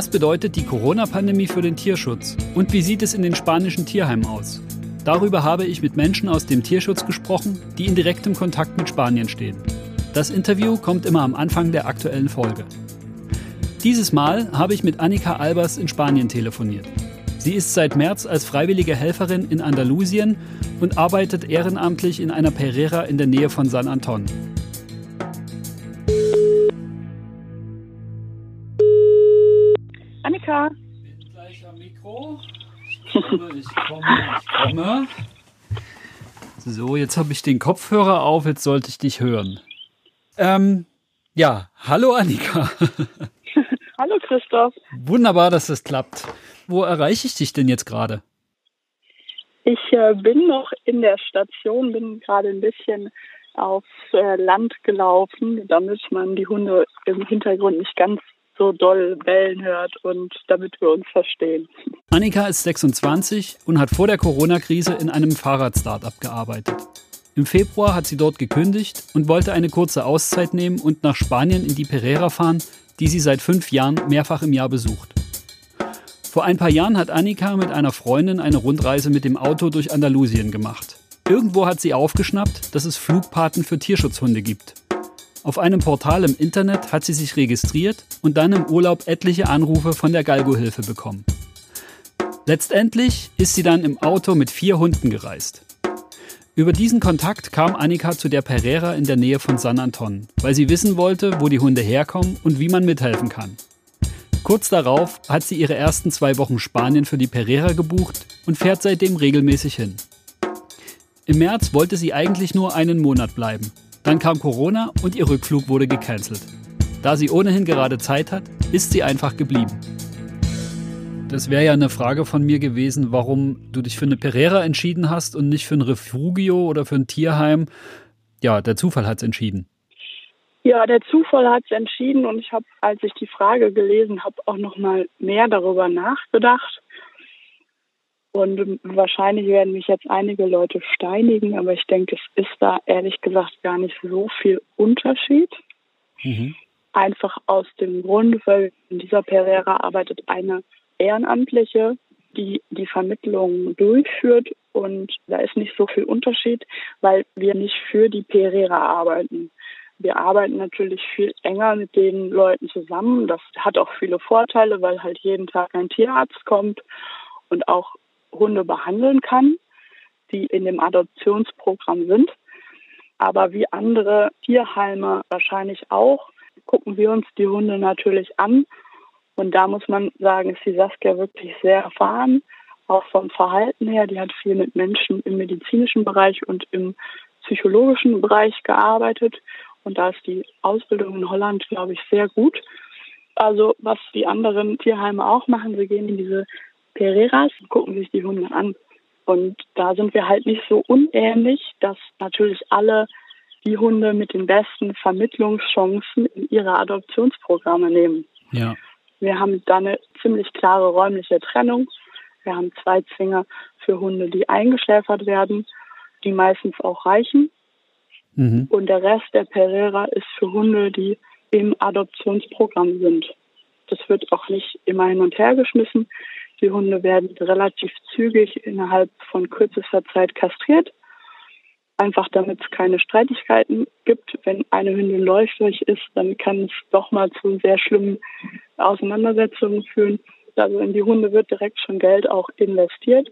Was bedeutet die Corona-Pandemie für den Tierschutz? Und wie sieht es in den spanischen Tierheimen aus? Darüber habe ich mit Menschen aus dem Tierschutz gesprochen, die in direktem Kontakt mit Spanien stehen. Das Interview kommt immer am Anfang der aktuellen Folge. Dieses Mal habe ich mit Annika Albers in Spanien telefoniert. Sie ist seit März als freiwillige Helferin in Andalusien und arbeitet ehrenamtlich in einer Pereira in der Nähe von San Anton. Mikro. Ich komme, ich komme, ich komme. So, jetzt habe ich den Kopfhörer auf, jetzt sollte ich dich hören. Ähm, ja, hallo Annika. hallo Christoph. Wunderbar, dass das klappt. Wo erreiche ich dich denn jetzt gerade? Ich äh, bin noch in der Station, bin gerade ein bisschen aufs äh, Land gelaufen, damit man die Hunde im Hintergrund nicht ganz so doll bellen hört und damit wir uns verstehen. Annika ist 26 und hat vor der Corona-Krise in einem Fahrrad-Startup gearbeitet. Im Februar hat sie dort gekündigt und wollte eine kurze Auszeit nehmen und nach Spanien in die Pereira fahren, die sie seit fünf Jahren mehrfach im Jahr besucht. Vor ein paar Jahren hat Annika mit einer Freundin eine Rundreise mit dem Auto durch Andalusien gemacht. Irgendwo hat sie aufgeschnappt, dass es Flugpaten für Tierschutzhunde gibt. Auf einem Portal im Internet hat sie sich registriert und dann im Urlaub etliche Anrufe von der Galgo-Hilfe bekommen. Letztendlich ist sie dann im Auto mit vier Hunden gereist. Über diesen Kontakt kam Annika zu der Pereira in der Nähe von San Anton, weil sie wissen wollte, wo die Hunde herkommen und wie man mithelfen kann. Kurz darauf hat sie ihre ersten zwei Wochen Spanien für die Pereira gebucht und fährt seitdem regelmäßig hin. Im März wollte sie eigentlich nur einen Monat bleiben, dann kam Corona und ihr Rückflug wurde gecancelt. Da sie ohnehin gerade Zeit hat, ist sie einfach geblieben. Das wäre ja eine Frage von mir gewesen, warum du dich für eine Pereira entschieden hast und nicht für ein Refugio oder für ein Tierheim. Ja, der Zufall hat es entschieden. Ja, der Zufall hat es entschieden und ich habe, als ich die Frage gelesen habe, auch noch mal mehr darüber nachgedacht und wahrscheinlich werden mich jetzt einige Leute steinigen, aber ich denke, es ist da ehrlich gesagt gar nicht so viel Unterschied. Mhm. Einfach aus dem Grund, weil in dieser Pereira arbeitet eine Ehrenamtliche, die die Vermittlung durchführt und da ist nicht so viel Unterschied, weil wir nicht für die Pereira arbeiten. Wir arbeiten natürlich viel enger mit den Leuten zusammen. Das hat auch viele Vorteile, weil halt jeden Tag ein Tierarzt kommt und auch Hunde behandeln kann, die in dem Adoptionsprogramm sind. Aber wie andere Tierheime wahrscheinlich auch, gucken wir uns die Hunde natürlich an. Und da muss man sagen, ist die Saskia wirklich sehr erfahren, auch vom Verhalten her. Die hat viel mit Menschen im medizinischen Bereich und im psychologischen Bereich gearbeitet. Und da ist die Ausbildung in Holland, glaube ich, sehr gut. Also was die anderen Tierheime auch machen, sie gehen in diese Pereiras gucken sich die Hunde an. Und da sind wir halt nicht so unähnlich, dass natürlich alle die Hunde mit den besten Vermittlungschancen in ihre Adoptionsprogramme nehmen. Ja. Wir haben da eine ziemlich klare räumliche Trennung. Wir haben zwei Zwinger für Hunde, die eingeschläfert werden, die meistens auch reichen. Mhm. Und der Rest der Pereira ist für Hunde, die im Adoptionsprogramm sind. Das wird auch nicht immer hin und her geschmissen. Die Hunde werden relativ zügig innerhalb von kürzester Zeit kastriert. Einfach damit es keine Streitigkeiten gibt. Wenn eine Hündin läufig ist, dann kann es doch mal zu sehr schlimmen Auseinandersetzungen führen. Also in die Hunde wird direkt schon Geld auch investiert.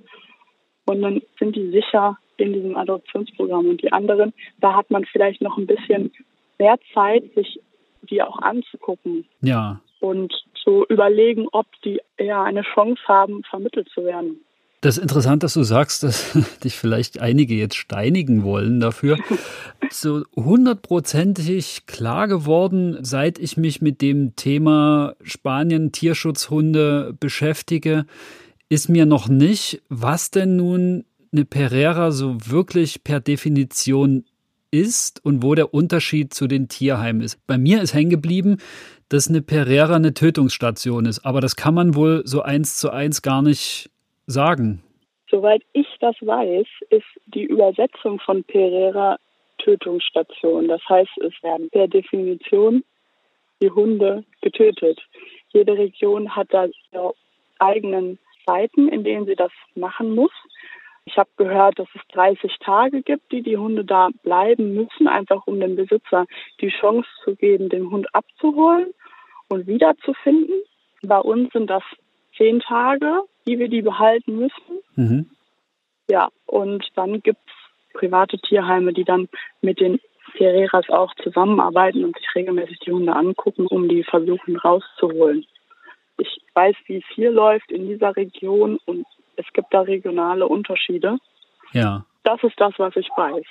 Und dann sind die sicher in diesem Adoptionsprogramm. Und die anderen, da hat man vielleicht noch ein bisschen mehr Zeit, sich die auch anzugucken. Ja. Und zu überlegen, ob die eher eine Chance haben, vermittelt zu werden. Das ist interessant, dass du sagst, dass dich vielleicht einige jetzt steinigen wollen dafür. So hundertprozentig klar geworden, seit ich mich mit dem Thema Spanien Tierschutzhunde beschäftige, ist mir noch nicht, was denn nun eine Pereira so wirklich per Definition ist und wo der Unterschied zu den Tierheimen ist. Bei mir ist hängen geblieben, dass eine Pereira eine Tötungsstation ist, aber das kann man wohl so eins zu eins gar nicht sagen. Soweit ich das weiß, ist die Übersetzung von Pereira Tötungsstation. Das heißt, es werden per Definition die Hunde getötet. Jede Region hat da ihre eigenen Zeiten, in denen sie das machen muss. Ich habe gehört, dass es 30 Tage gibt, die die Hunde da bleiben müssen, einfach um dem Besitzer die Chance zu geben, den Hund abzuholen und wiederzufinden. Bei uns sind das zehn Tage, die wir die behalten müssen. Mhm. Ja, und dann gibt es private Tierheime, die dann mit den Ferreras auch zusammenarbeiten und sich regelmäßig die Hunde angucken, um die versuchen rauszuholen. Ich weiß, wie es hier läuft in dieser Region und es gibt da regionale Unterschiede. Ja. Das ist das, was ich weiß.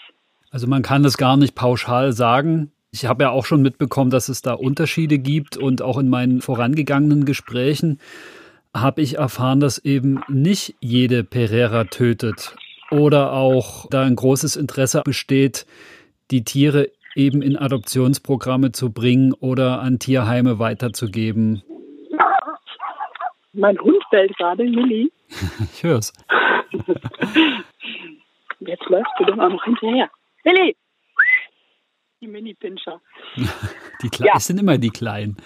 Also man kann das gar nicht pauschal sagen. Ich habe ja auch schon mitbekommen, dass es da Unterschiede gibt und auch in meinen vorangegangenen Gesprächen habe ich erfahren, dass eben nicht jede Pereira tötet oder auch da ein großes Interesse besteht, die Tiere eben in Adoptionsprogramme zu bringen oder an Tierheime weiterzugeben. Mein Hund bellt gerade, Milli. ich höre es. Jetzt läufst du doch auch noch hinterher. Milli! Die Mini-Pinscher. Die Kle ja. sind immer die Kleinen.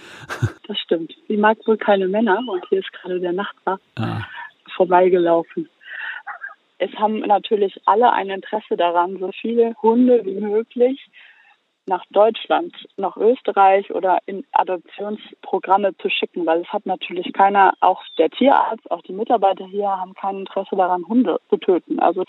Das stimmt. Sie mag wohl keine Männer und hier ist gerade der Nachbar ah. vorbeigelaufen. Es haben natürlich alle ein Interesse daran, so viele Hunde wie möglich nach Deutschland, nach Österreich oder in Adoptionsprogramme zu schicken, weil es hat natürlich keiner, auch der Tierarzt, auch die Mitarbeiter hier haben kein Interesse daran, Hunde zu töten. Also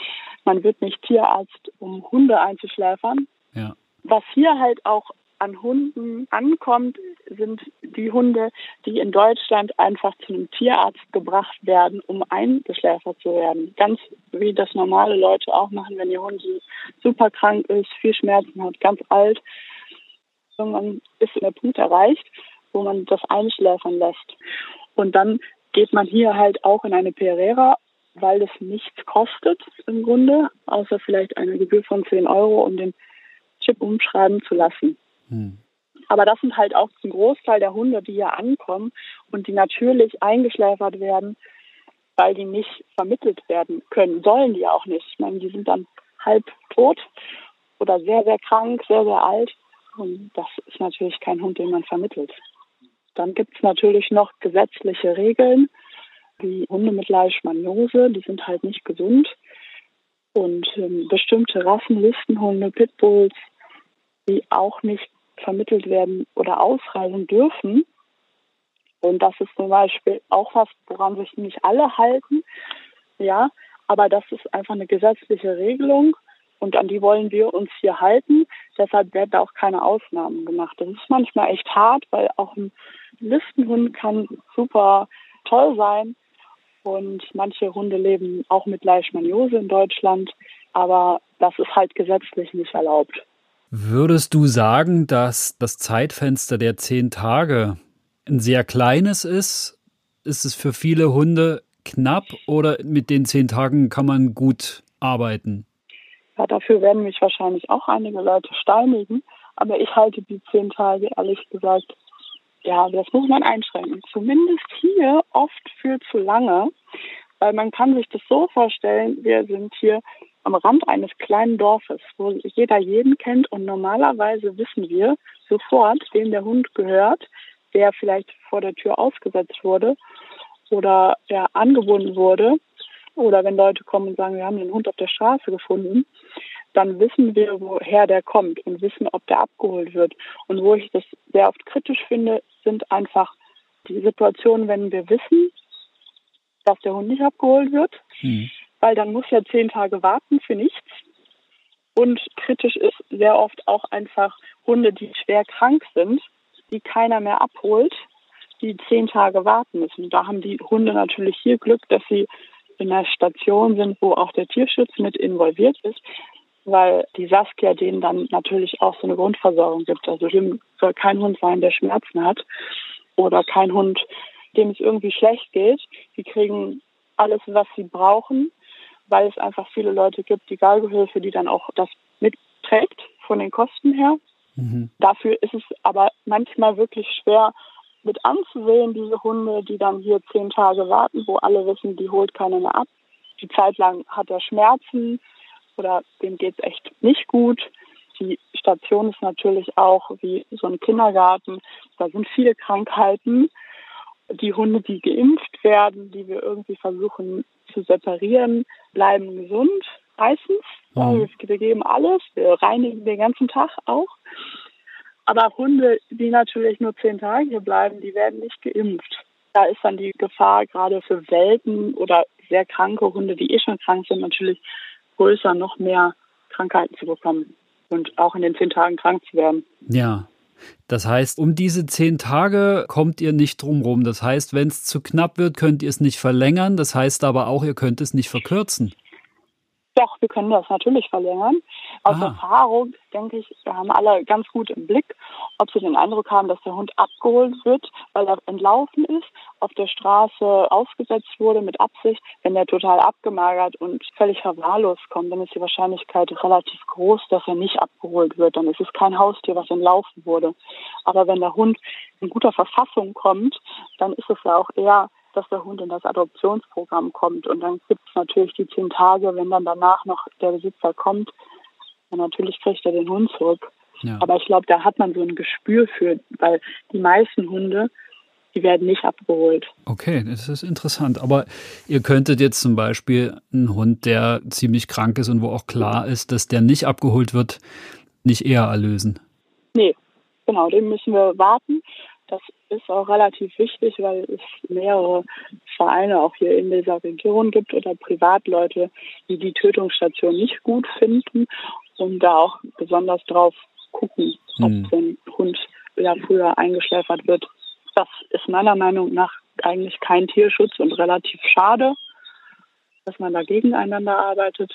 man wird nicht Tierarzt, um Hunde einzuschläfern. Ja. Was hier halt auch an Hunden ankommt, sind die Hunde, die in Deutschland einfach zu einem Tierarzt gebracht werden, um eingeschläfert zu werden. Ganz wie das normale Leute auch machen, wenn ihr Hund super krank ist, viel Schmerzen hat, ganz alt. Irgendwann ist der Punkt erreicht, wo man das einschläfern lässt. Und dann geht man hier halt auch in eine Pereira, weil es nichts kostet im Grunde, außer vielleicht eine Gebühr von 10 Euro, um den Chip umschreiben zu lassen. Hm. Aber das sind halt auch zum Großteil der Hunde, die hier ankommen und die natürlich eingeschläfert werden, weil die nicht vermittelt werden können. Sollen die auch nicht. Ich meine, die sind dann halb tot oder sehr, sehr krank, sehr, sehr alt. Und das ist natürlich kein Hund, den man vermittelt. Dann gibt es natürlich noch gesetzliche Regeln, wie Hunde mit Leishmaniose, die sind halt nicht gesund. Und ähm, bestimmte Rassen, Listenhunde, Pitbulls, die auch nicht vermittelt werden oder ausreisen dürfen. Und das ist zum Beispiel auch was, woran sich nicht alle halten. Ja, aber das ist einfach eine gesetzliche Regelung und an die wollen wir uns hier halten. Deshalb werden auch keine Ausnahmen gemacht. Das ist manchmal echt hart, weil auch ein Listenhund kann super toll sein. Und manche Hunde leben auch mit Leishmaniose in Deutschland, aber das ist halt gesetzlich nicht erlaubt. Würdest du sagen, dass das Zeitfenster der zehn Tage ein sehr kleines ist? Ist es für viele Hunde knapp oder mit den zehn Tagen kann man gut arbeiten? Ja, dafür werden mich wahrscheinlich auch einige Leute steinigen, aber ich halte die zehn Tage ehrlich gesagt, ja, das muss man einschränken. Zumindest hier oft für zu lange, weil man kann sich das so vorstellen, wir sind hier am Rand eines kleinen Dorfes, wo jeder jeden kennt und normalerweise wissen wir sofort, wem der Hund gehört, der vielleicht vor der Tür ausgesetzt wurde oder der angebunden wurde oder wenn Leute kommen und sagen, wir haben den Hund auf der Straße gefunden, dann wissen wir, woher der kommt und wissen, ob der abgeholt wird. Und wo ich das sehr oft kritisch finde, sind einfach die Situationen, wenn wir wissen, dass der Hund nicht abgeholt wird, hm. Weil dann muss ja zehn Tage warten für nichts. Und kritisch ist sehr oft auch einfach Hunde, die schwer krank sind, die keiner mehr abholt, die zehn Tage warten müssen. Da haben die Hunde natürlich hier Glück, dass sie in einer Station sind, wo auch der Tierschutz mit involviert ist, weil die Saskia denen dann natürlich auch so eine Grundversorgung gibt. Also hier soll kein Hund sein, der Schmerzen hat oder kein Hund, dem es irgendwie schlecht geht. Die kriegen alles, was sie brauchen, weil es einfach viele Leute gibt, die Galgehilfe, die dann auch das mitträgt von den Kosten her. Mhm. Dafür ist es aber manchmal wirklich schwer mit anzusehen, diese Hunde, die dann hier zehn Tage warten, wo alle wissen, die holt keiner mehr ab. Die Zeit lang hat er Schmerzen oder dem geht es echt nicht gut. Die Station ist natürlich auch wie so ein Kindergarten. Da sind viele Krankheiten. Die Hunde, die geimpft werden, die wir irgendwie versuchen zu separieren, bleiben gesund meistens. Mhm. Wir geben alles, wir reinigen den ganzen Tag auch. Aber Hunde, die natürlich nur zehn Tage hier bleiben, die werden nicht geimpft. Da ist dann die Gefahr gerade für Welten oder sehr kranke Hunde, die eh schon krank sind, natürlich größer, noch mehr Krankheiten zu bekommen und auch in den zehn Tagen krank zu werden. Ja. Das heißt, um diese zehn Tage kommt ihr nicht drumrum. Das heißt, wenn es zu knapp wird, könnt ihr es nicht verlängern. Das heißt aber auch, ihr könnt es nicht verkürzen. Doch, wir können das natürlich verlängern. Aus Aha. Erfahrung denke ich, wir haben alle ganz gut im Blick, ob sie den Eindruck haben, dass der Hund abgeholt wird, weil er entlaufen ist, auf der Straße ausgesetzt wurde mit Absicht. Wenn er total abgemagert und völlig verwahrlost kommt, dann ist die Wahrscheinlichkeit relativ groß, dass er nicht abgeholt wird. Dann ist es kein Haustier, was entlaufen wurde. Aber wenn der Hund in guter Verfassung kommt, dann ist es ja auch eher dass der Hund in das Adoptionsprogramm kommt. Und dann gibt es natürlich die zehn Tage, wenn dann danach noch der Besitzer kommt, dann natürlich kriegt er den Hund zurück. Ja. Aber ich glaube, da hat man so ein Gespür für, weil die meisten Hunde, die werden nicht abgeholt. Okay, das ist interessant. Aber ihr könntet jetzt zum Beispiel einen Hund, der ziemlich krank ist und wo auch klar ist, dass der nicht abgeholt wird, nicht eher erlösen. Nee, genau, den müssen wir warten. Das ist auch relativ wichtig, weil es mehrere Vereine auch hier in dieser Region gibt oder Privatleute, die die Tötungsstation nicht gut finden und da auch besonders drauf gucken, ob hm. so ein Hund ja früher eingeschläfert wird. Das ist meiner Meinung nach eigentlich kein Tierschutz und relativ schade, dass man da gegeneinander arbeitet.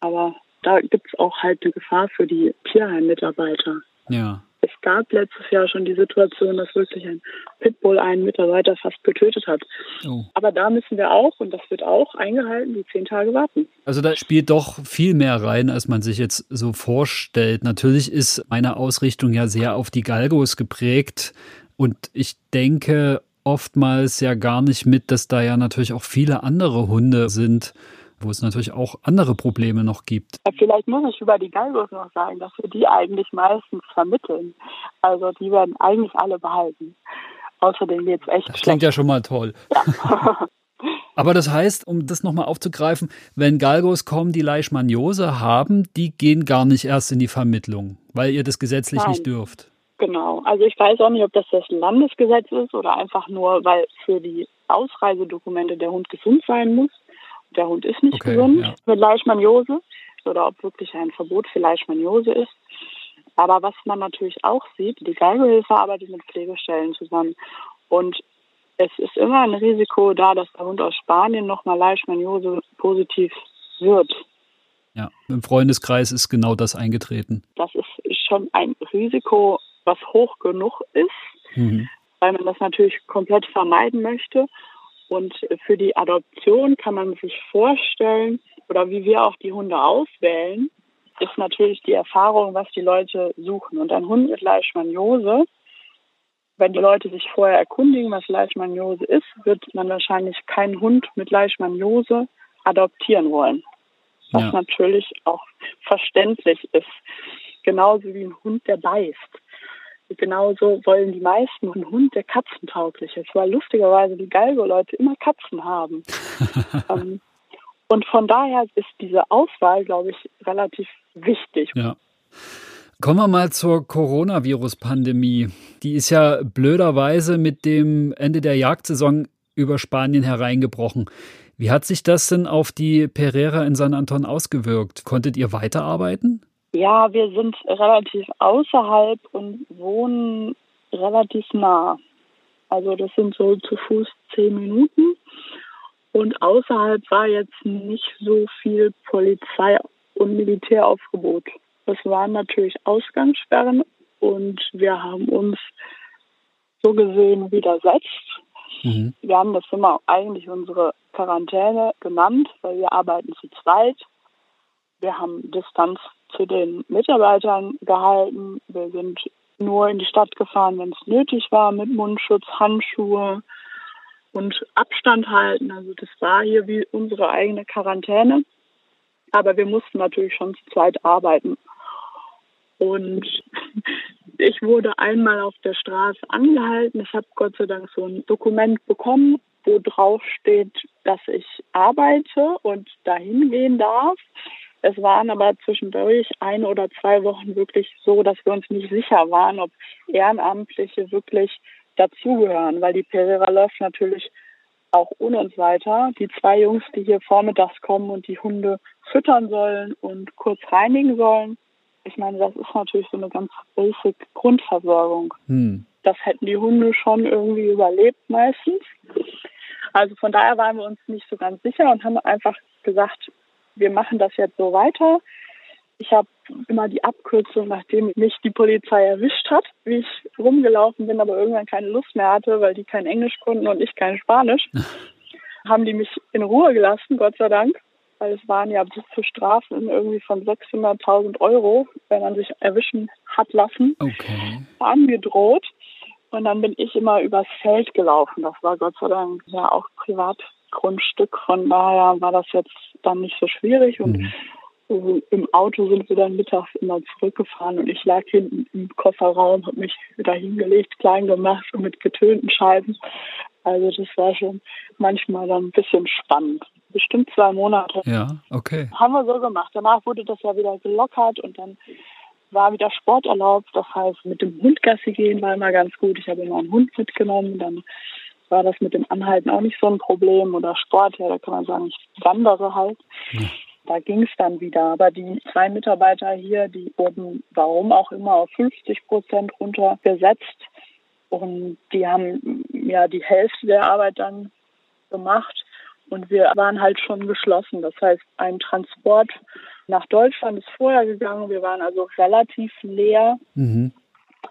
Aber da gibt es auch halt eine Gefahr für die Tierheimmitarbeiter. Ja. Es gab letztes Jahr schon die Situation, dass wirklich ein Pitbull einen Mitarbeiter fast getötet hat. Oh. Aber da müssen wir auch, und das wird auch eingehalten, die zehn Tage warten. Also da spielt doch viel mehr rein, als man sich jetzt so vorstellt. Natürlich ist meine Ausrichtung ja sehr auf die Galgos geprägt. Und ich denke oftmals ja gar nicht mit, dass da ja natürlich auch viele andere Hunde sind, wo es natürlich auch andere Probleme noch gibt. Vielleicht muss ich über die Galgos noch sagen, dass wir die eigentlich meistens vermitteln. Also die werden eigentlich alle behalten. Außerdem geht es echt. Das klingt ja schon mal toll. Ja. Aber das heißt, um das nochmal aufzugreifen, wenn Galgos kommen, die Leishmaniose haben, die gehen gar nicht erst in die Vermittlung, weil ihr das gesetzlich Nein. nicht dürft. Genau. Also ich weiß auch nicht, ob das das Landesgesetz ist oder einfach nur, weil für die Ausreisedokumente der Hund gesund sein muss der Hund ist nicht okay, gesund ja. mit Leishmaniose oder ob wirklich ein Verbot für Leishmaniose ist. Aber was man natürlich auch sieht, die Galgohilfe arbeitet mit Pflegestellen zusammen und es ist immer ein Risiko da, dass der Hund aus Spanien nochmal Leishmaniose positiv wird. Ja, im Freundeskreis ist genau das eingetreten. Das ist schon ein Risiko, was hoch genug ist, mhm. weil man das natürlich komplett vermeiden möchte. Und für die Adoption kann man sich vorstellen, oder wie wir auch die Hunde auswählen, ist natürlich die Erfahrung, was die Leute suchen. Und ein Hund mit Leishmaniose, wenn die Leute sich vorher erkundigen, was Leishmaniose ist, wird man wahrscheinlich keinen Hund mit Leishmaniose adoptieren wollen. Was ja. natürlich auch verständlich ist. Genauso wie ein Hund, der beißt genauso wollen die meisten einen Hund, der katzentauglich ist, weil lustigerweise die Galgo-Leute immer Katzen haben. ähm, und von daher ist diese Auswahl, glaube ich, relativ wichtig. Ja. Kommen wir mal zur Coronavirus-Pandemie. Die ist ja blöderweise mit dem Ende der Jagdsaison über Spanien hereingebrochen. Wie hat sich das denn auf die Pereira in San Anton ausgewirkt? Konntet ihr weiterarbeiten? Ja, wir sind relativ außerhalb und wohnen relativ nah. Also das sind so zu Fuß zehn Minuten. Und außerhalb war jetzt nicht so viel Polizei und Militäraufgebot. Das waren natürlich Ausgangssperren und wir haben uns so gesehen widersetzt. Mhm. Wir haben das immer eigentlich unsere Quarantäne genannt, weil wir arbeiten zu zweit. Wir haben Distanz zu den Mitarbeitern gehalten. Wir sind nur in die Stadt gefahren, wenn es nötig war, mit Mundschutz, Handschuhe und Abstand halten. Also das war hier wie unsere eigene Quarantäne. Aber wir mussten natürlich schon zu zweit arbeiten. Und ich wurde einmal auf der Straße angehalten. Ich habe Gott sei Dank so ein Dokument bekommen, wo drauf steht, dass ich arbeite und dahin gehen darf. Es waren aber zwischendurch ein oder zwei Wochen wirklich so, dass wir uns nicht sicher waren, ob Ehrenamtliche wirklich dazugehören, weil die Pereira läuft natürlich auch ohne uns weiter. Die zwei Jungs, die hier vormittags kommen und die Hunde füttern sollen und kurz reinigen sollen, ich meine, das ist natürlich so eine ganz basic Grundversorgung. Hm. Das hätten die Hunde schon irgendwie überlebt meistens. Also von daher waren wir uns nicht so ganz sicher und haben einfach gesagt, wir machen das jetzt so weiter. Ich habe immer die Abkürzung, nachdem mich die Polizei erwischt hat, wie ich rumgelaufen bin, aber irgendwann keine Lust mehr hatte, weil die kein Englisch konnten und ich kein Spanisch, haben die mich in Ruhe gelassen, Gott sei Dank weil es waren ja bis zu Strafen irgendwie von 600.000 Euro, wenn man sich erwischen hat lassen, okay. angedroht. Und dann bin ich immer übers Feld gelaufen. Das war Gott sei Dank ja auch Privatgrundstück. Von daher war das jetzt dann nicht so schwierig. Und mhm. im Auto sind wir dann mittags immer zurückgefahren und ich lag hinten im Kofferraum, habe mich wieder hingelegt, klein gemacht und mit getönten Scheiben. Also das war schon manchmal dann ein bisschen spannend bestimmt zwei Monate. Ja, okay. Haben wir so gemacht. Danach wurde das ja wieder gelockert und dann war wieder Sport erlaubt. Das heißt, mit dem Hund Gassi gehen war immer ganz gut. Ich habe immer einen Hund mitgenommen. Dann war das mit dem Anhalten auch nicht so ein Problem. Oder Sport, ja, da kann man sagen, ich wandere halt. Ja. Da ging es dann wieder. Aber die zwei Mitarbeiter hier, die wurden, warum auch immer, auf 50 Prozent runtergesetzt. Und die haben ja die Hälfte der Arbeit dann gemacht. Und wir waren halt schon geschlossen. Das heißt, ein Transport nach Deutschland ist vorher gegangen. Wir waren also relativ leer mhm.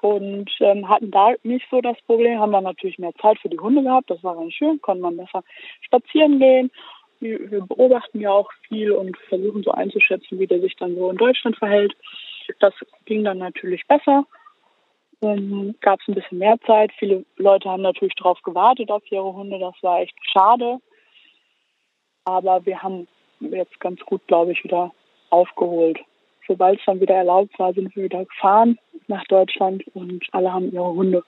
Und ähm, hatten da nicht so das Problem. Haben dann natürlich mehr Zeit für die Hunde gehabt. Das war ganz schön. Konnte man besser spazieren gehen. Wir, wir beobachten ja auch viel und versuchen so einzuschätzen, wie der sich dann so in Deutschland verhält. Das ging dann natürlich besser. Ähm, Gab es ein bisschen mehr Zeit. Viele Leute haben natürlich darauf gewartet auf ihre Hunde. Das war echt schade. Aber wir haben jetzt ganz gut, glaube ich, wieder aufgeholt. Sobald es dann wieder erlaubt war, sind wir wieder gefahren nach Deutschland und alle haben ihre Hunde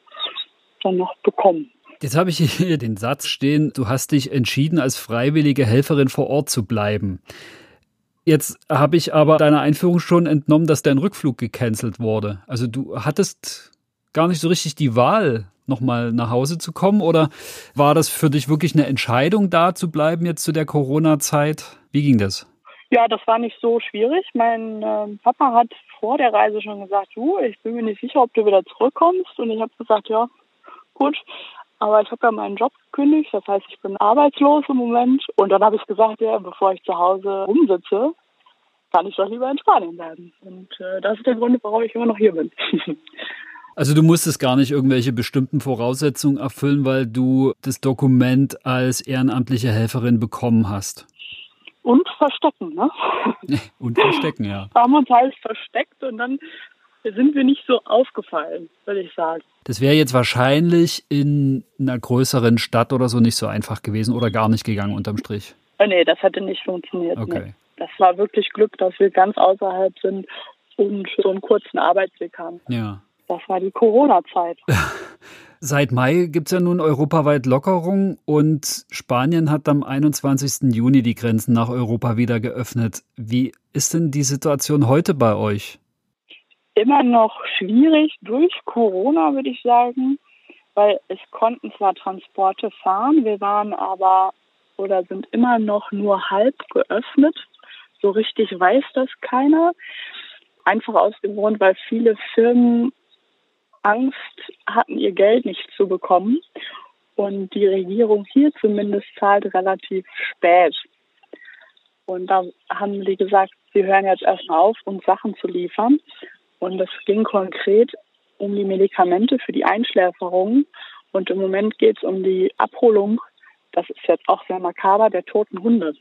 dann noch bekommen. Jetzt habe ich hier den Satz stehen, du hast dich entschieden, als freiwillige Helferin vor Ort zu bleiben. Jetzt habe ich aber deiner Einführung schon entnommen, dass dein Rückflug gecancelt wurde. Also du hattest gar nicht so richtig die Wahl, nochmal nach Hause zu kommen? Oder war das für dich wirklich eine Entscheidung, da zu bleiben jetzt zu der Corona-Zeit? Wie ging das? Ja, das war nicht so schwierig. Mein äh, Papa hat vor der Reise schon gesagt, du, ich bin mir nicht sicher, ob du wieder zurückkommst. Und ich habe gesagt, ja, gut. Aber ich habe ja meinen Job gekündigt, das heißt, ich bin arbeitslos im Moment. Und dann habe ich gesagt, ja, bevor ich zu Hause rumsitze, kann ich doch lieber in Spanien bleiben. Und äh, das ist der Grund, warum ich immer noch hier bin. Also du musstest gar nicht irgendwelche bestimmten Voraussetzungen erfüllen, weil du das Dokument als ehrenamtliche Helferin bekommen hast. Und verstecken, ne? Und verstecken, ja. Haben uns halt versteckt und dann sind wir nicht so aufgefallen, würde ich sagen. Das wäre jetzt wahrscheinlich in einer größeren Stadt oder so nicht so einfach gewesen oder gar nicht gegangen unterm Strich. Äh, nee, das hätte nicht funktioniert. Okay. Nee. Das war wirklich Glück, dass wir ganz außerhalb sind und so einen kurzen Arbeitsweg haben. Ja. Das war die Corona-Zeit. Seit Mai gibt es ja nun europaweit Lockerung und Spanien hat am 21. Juni die Grenzen nach Europa wieder geöffnet. Wie ist denn die Situation heute bei euch? Immer noch schwierig durch Corona, würde ich sagen, weil es konnten zwar Transporte fahren, wir waren aber oder sind immer noch nur halb geöffnet. So richtig weiß das keiner. Einfach aus dem Grund, weil viele Firmen Angst hatten, ihr Geld nicht zu bekommen. Und die Regierung hier zumindest zahlt relativ spät. Und da haben die gesagt, sie hören jetzt erstmal auf, uns Sachen zu liefern. Und es ging konkret um die Medikamente für die Einschläferung. Und im Moment geht es um die Abholung, das ist jetzt auch sehr makaber, der toten Hunde.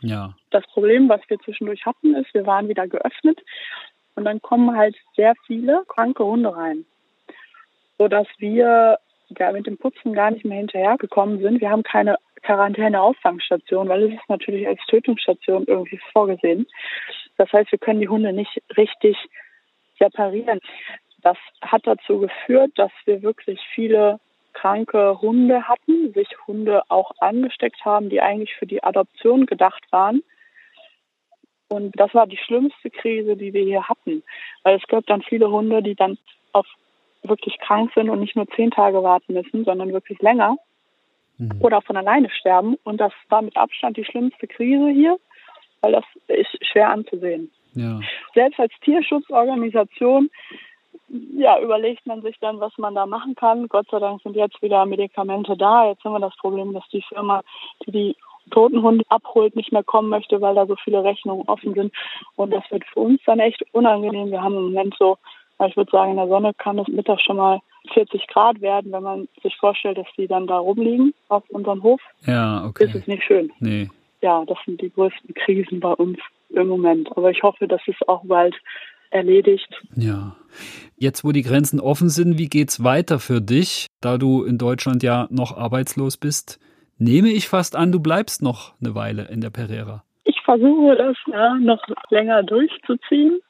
Ja. Das Problem, was wir zwischendurch hatten, ist, wir waren wieder geöffnet und dann kommen halt sehr viele kranke Hunde rein, sodass wir ja, mit dem Putzen gar nicht mehr hinterhergekommen sind. Wir haben keine Quarantäne-Auffangstation, weil es ist natürlich als Tötungsstation irgendwie vorgesehen. Das heißt, wir können die Hunde nicht richtig separieren. Das hat dazu geführt, dass wir wirklich viele kranke Hunde hatten, sich Hunde auch angesteckt haben, die eigentlich für die Adoption gedacht waren. Und das war die schlimmste Krise, die wir hier hatten. Weil es gab dann viele Hunde, die dann auf wirklich krank sind und nicht nur zehn Tage warten müssen, sondern wirklich länger mhm. oder von alleine sterben. Und das war mit Abstand die schlimmste Krise hier, weil das ist schwer anzusehen. Ja. Selbst als Tierschutzorganisation ja, überlegt man sich dann, was man da machen kann. Gott sei Dank sind jetzt wieder Medikamente da. Jetzt haben wir das Problem, dass die Firma, die die toten Hunde abholt, nicht mehr kommen möchte, weil da so viele Rechnungen offen sind. Und das wird für uns dann echt unangenehm. Wir haben im Moment so, ich würde sagen, in der Sonne kann es Mittag schon mal 40 Grad werden, wenn man sich vorstellt, dass die dann da rumliegen auf unserem Hof. Ja, okay. Das ist nicht schön. Nee. Ja, das sind die größten Krisen bei uns im Moment. Aber ich hoffe, dass es auch bald erledigt. Ja. Jetzt, wo die Grenzen offen sind, wie geht's weiter für dich, da du in Deutschland ja noch arbeitslos bist? Nehme ich fast an, du bleibst noch eine Weile in der Pereira. Ich versuche das ja noch länger durchzuziehen.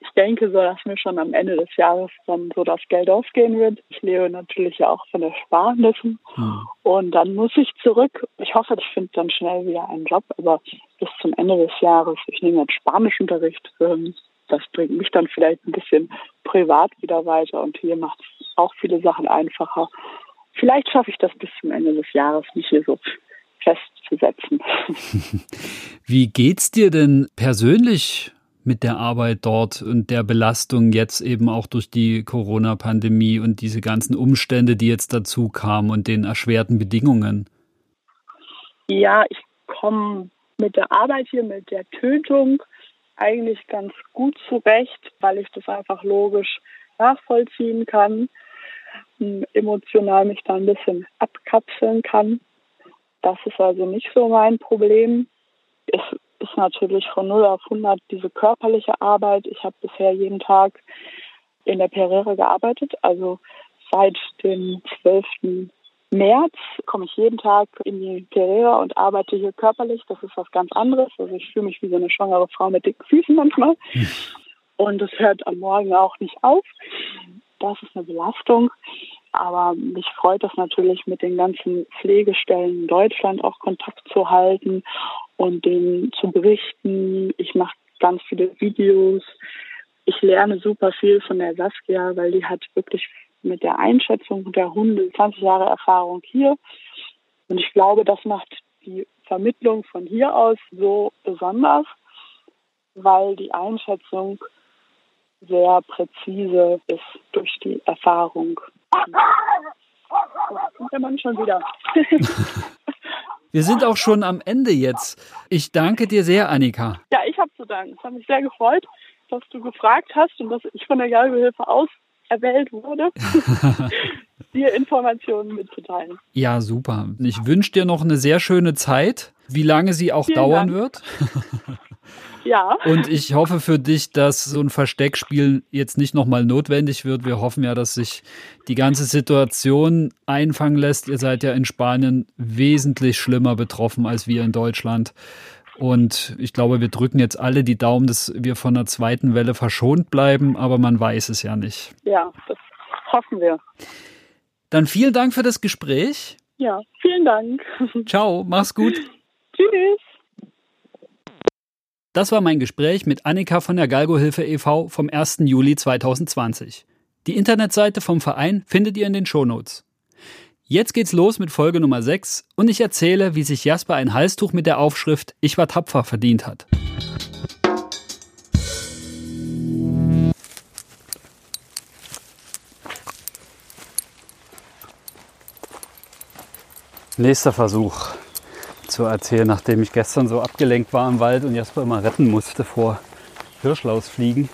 Ich denke so, dass mir schon am Ende des Jahres dann so das Geld ausgehen wird. Ich lebe natürlich ja auch von der Sparnissen. Hm. Und dann muss ich zurück. Ich hoffe, ich finde dann schnell wieder einen Job, aber bis zum Ende des Jahres, ich nehme jetzt Spanischunterricht. Ähm, das bringt mich dann vielleicht ein bisschen privat wieder weiter und hier macht es auch viele Sachen einfacher. Vielleicht schaffe ich das bis zum Ende des Jahres, mich hier so festzusetzen. Wie geht's dir denn persönlich mit der Arbeit dort und der Belastung jetzt eben auch durch die Corona-Pandemie und diese ganzen Umstände, die jetzt dazu kamen und den erschwerten Bedingungen? Ja, ich komme mit der Arbeit hier, mit der Tötung eigentlich ganz gut zurecht, weil ich das einfach logisch nachvollziehen kann, emotional mich da ein bisschen abkapseln kann. Das ist also nicht so mein Problem. Es ist natürlich von 0 auf 100 diese körperliche Arbeit. Ich habe bisher jeden Tag in der Pereira gearbeitet, also seit dem 12. März komme ich jeden Tag in die Pereira und arbeite hier körperlich. Das ist was ganz anderes. Also ich fühle mich wie so eine schwangere Frau mit dicken Füßen manchmal. Hm. Und es hört am Morgen auch nicht auf. Das ist eine Belastung. Aber mich freut das natürlich, mit den ganzen Pflegestellen in Deutschland auch Kontakt zu halten und denen zu berichten. Ich mache ganz viele Videos. Ich lerne super viel von der Saskia, weil die hat wirklich mit der Einschätzung der Hunde 20 Jahre Erfahrung hier. Und ich glaube, das macht die Vermittlung von hier aus so besonders, weil die Einschätzung sehr präzise ist durch die Erfahrung. Und der Mann schon wieder. Wir sind auch schon am Ende jetzt. Ich danke dir sehr, Annika. Ja, ich habe zu danken. Es hat mich sehr gefreut, dass du gefragt hast und dass ich von der Galgehilfe aus erwählt wurde, dir Informationen mitzuteilen. Ja, super. Ich wünsche dir noch eine sehr schöne Zeit, wie lange sie auch Vielen dauern Dank. wird. Ja. Und ich hoffe für dich, dass so ein Versteckspiel jetzt nicht nochmal notwendig wird. Wir hoffen ja, dass sich die ganze Situation einfangen lässt. Ihr seid ja in Spanien wesentlich schlimmer betroffen als wir in Deutschland. Und ich glaube, wir drücken jetzt alle die Daumen, dass wir von der zweiten Welle verschont bleiben, aber man weiß es ja nicht. Ja, das hoffen wir. Dann vielen Dank für das Gespräch. Ja, vielen Dank. Ciao, mach's gut. Tschüss. Das war mein Gespräch mit Annika von der Galgo-Hilfe e.V. vom 1. Juli 2020. Die Internetseite vom Verein findet ihr in den Shownotes. Jetzt geht's los mit Folge Nummer 6 und ich erzähle, wie sich Jasper ein Halstuch mit der Aufschrift Ich war tapfer verdient hat. Nächster Versuch zu erzählen, nachdem ich gestern so abgelenkt war im Wald und Jasper immer retten musste vor Hirschlausfliegen.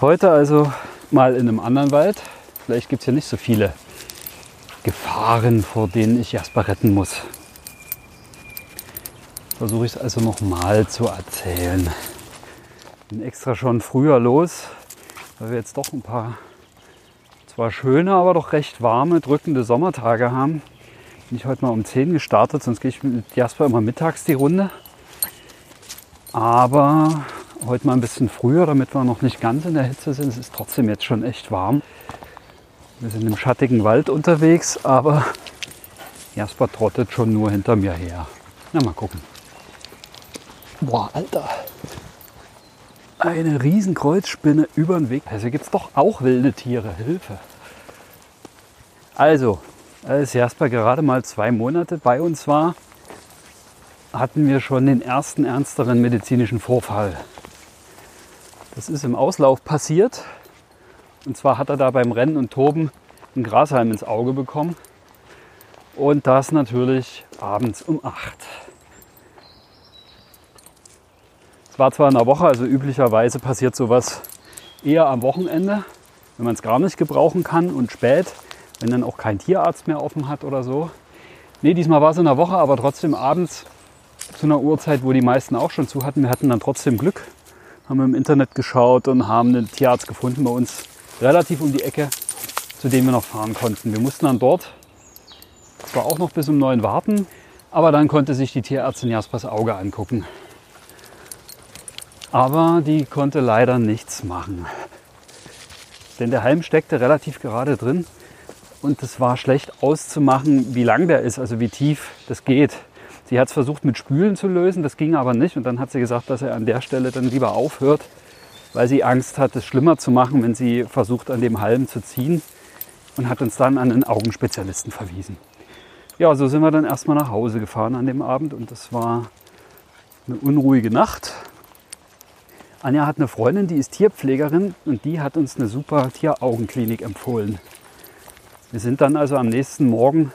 Heute also mal in einem anderen Wald. Vielleicht gibt es hier nicht so viele Gefahren, vor denen ich Jasper retten muss. Versuche ich es also nochmal zu erzählen. Bin extra schon früher los, weil wir jetzt doch ein paar zwar schöne, aber doch recht warme, drückende Sommertage haben. Bin ich heute mal um 10 gestartet, sonst gehe ich mit Jasper immer mittags die Runde. Aber heute mal ein bisschen früher, damit wir noch nicht ganz in der Hitze sind. Es ist trotzdem jetzt schon echt warm. Wir sind im schattigen Wald unterwegs, aber Jasper trottet schon nur hinter mir her. Na, mal gucken. Boah, Alter. Eine riesen Kreuzspinne über den Weg. Also gibt es doch auch wilde Tiere. Hilfe. Also, als Jasper gerade mal zwei Monate bei uns war, hatten wir schon den ersten ernsteren medizinischen Vorfall. Das ist im Auslauf passiert. Und zwar hat er da beim Rennen und Toben einen Grashalm ins Auge bekommen. Und das natürlich abends um 8. Es war zwar in der Woche, also üblicherweise passiert sowas eher am Wochenende, wenn man es gar nicht gebrauchen kann und spät, wenn dann auch kein Tierarzt mehr offen hat oder so. Nee, diesmal war es in der Woche, aber trotzdem abends zu einer Uhrzeit, wo die meisten auch schon zu hatten. Wir hatten dann trotzdem Glück, haben im Internet geschaut und haben einen Tierarzt gefunden bei uns relativ um die Ecke, zu dem wir noch fahren konnten. Wir mussten dann dort zwar auch noch bis um neun warten, aber dann konnte sich die Tierärztin Jaspers Auge angucken. Aber die konnte leider nichts machen. Denn der Halm steckte relativ gerade drin und es war schlecht auszumachen, wie lang der ist, also wie tief das geht. Sie hat es versucht mit Spülen zu lösen, das ging aber nicht und dann hat sie gesagt, dass er an der Stelle dann lieber aufhört, weil sie Angst hat, es schlimmer zu machen, wenn sie versucht, an dem Halm zu ziehen und hat uns dann an einen Augenspezialisten verwiesen. Ja, so sind wir dann erstmal nach Hause gefahren an dem Abend und das war eine unruhige Nacht. Anja hat eine Freundin, die ist Tierpflegerin und die hat uns eine super Tieraugenklinik empfohlen. Wir sind dann also am nächsten Morgen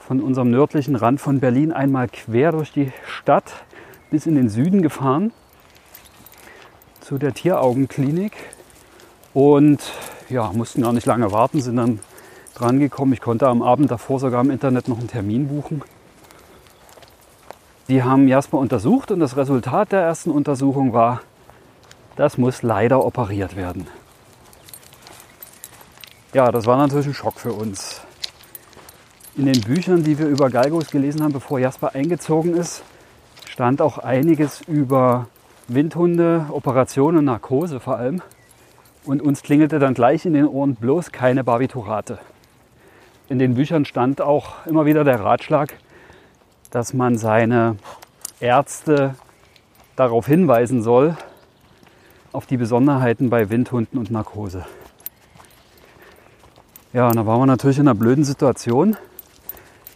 von unserem nördlichen Rand von Berlin einmal quer durch die Stadt bis in den Süden gefahren zu der Tieraugenklinik und ja, mussten gar nicht lange warten, sind dann dran gekommen. Ich konnte am Abend davor sogar im Internet noch einen Termin buchen. Die haben Jasper untersucht und das Resultat der ersten Untersuchung war, das muss leider operiert werden. Ja, das war natürlich ein Schock für uns. In den Büchern, die wir über Galgos gelesen haben, bevor Jasper eingezogen ist, stand auch einiges über Windhunde, Operationen, Narkose vor allem. Und uns klingelte dann gleich in den Ohren bloß keine Barbiturate. In den Büchern stand auch immer wieder der Ratschlag, dass man seine Ärzte darauf hinweisen soll, auf die Besonderheiten bei Windhunden und Narkose. Ja, und da waren wir natürlich in einer blöden Situation.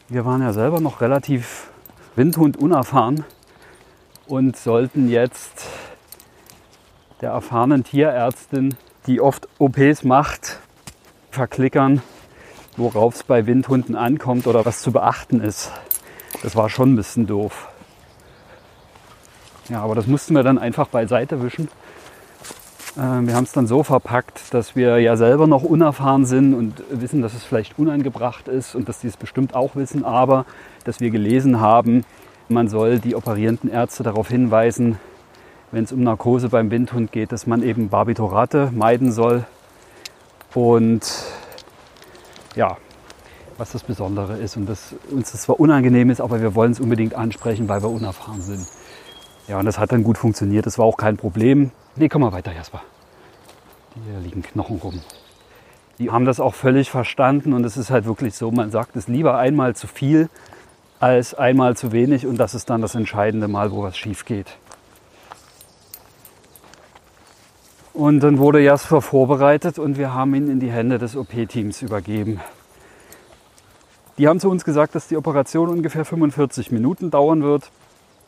Wir waren ja selber noch relativ Windhund unerfahren und sollten jetzt der erfahrenen Tierärztin, die oft OPs macht, verklickern, worauf es bei Windhunden ankommt oder was zu beachten ist. Das war schon ein bisschen doof. Ja, aber das mussten wir dann einfach beiseite wischen äh, wir haben es dann so verpackt, dass wir ja selber noch unerfahren sind und wissen, dass es vielleicht unangebracht ist und dass die es bestimmt auch wissen, aber dass wir gelesen haben, man soll die operierenden Ärzte darauf hinweisen, wenn es um Narkose beim Windhund geht, dass man eben Barbiturate meiden soll. Und ja, was das Besondere ist und dass uns das zwar unangenehm ist, aber wir wollen es unbedingt ansprechen, weil wir unerfahren sind. Ja, und das hat dann gut funktioniert. Das war auch kein Problem. Nee, komm mal weiter, Jasper. Hier liegen Knochen rum. Die haben das auch völlig verstanden und es ist halt wirklich so, man sagt es lieber einmal zu viel als einmal zu wenig und das ist dann das entscheidende Mal, wo was schief geht. Und dann wurde Jasper vorbereitet und wir haben ihn in die Hände des OP-Teams übergeben. Die haben zu uns gesagt, dass die Operation ungefähr 45 Minuten dauern wird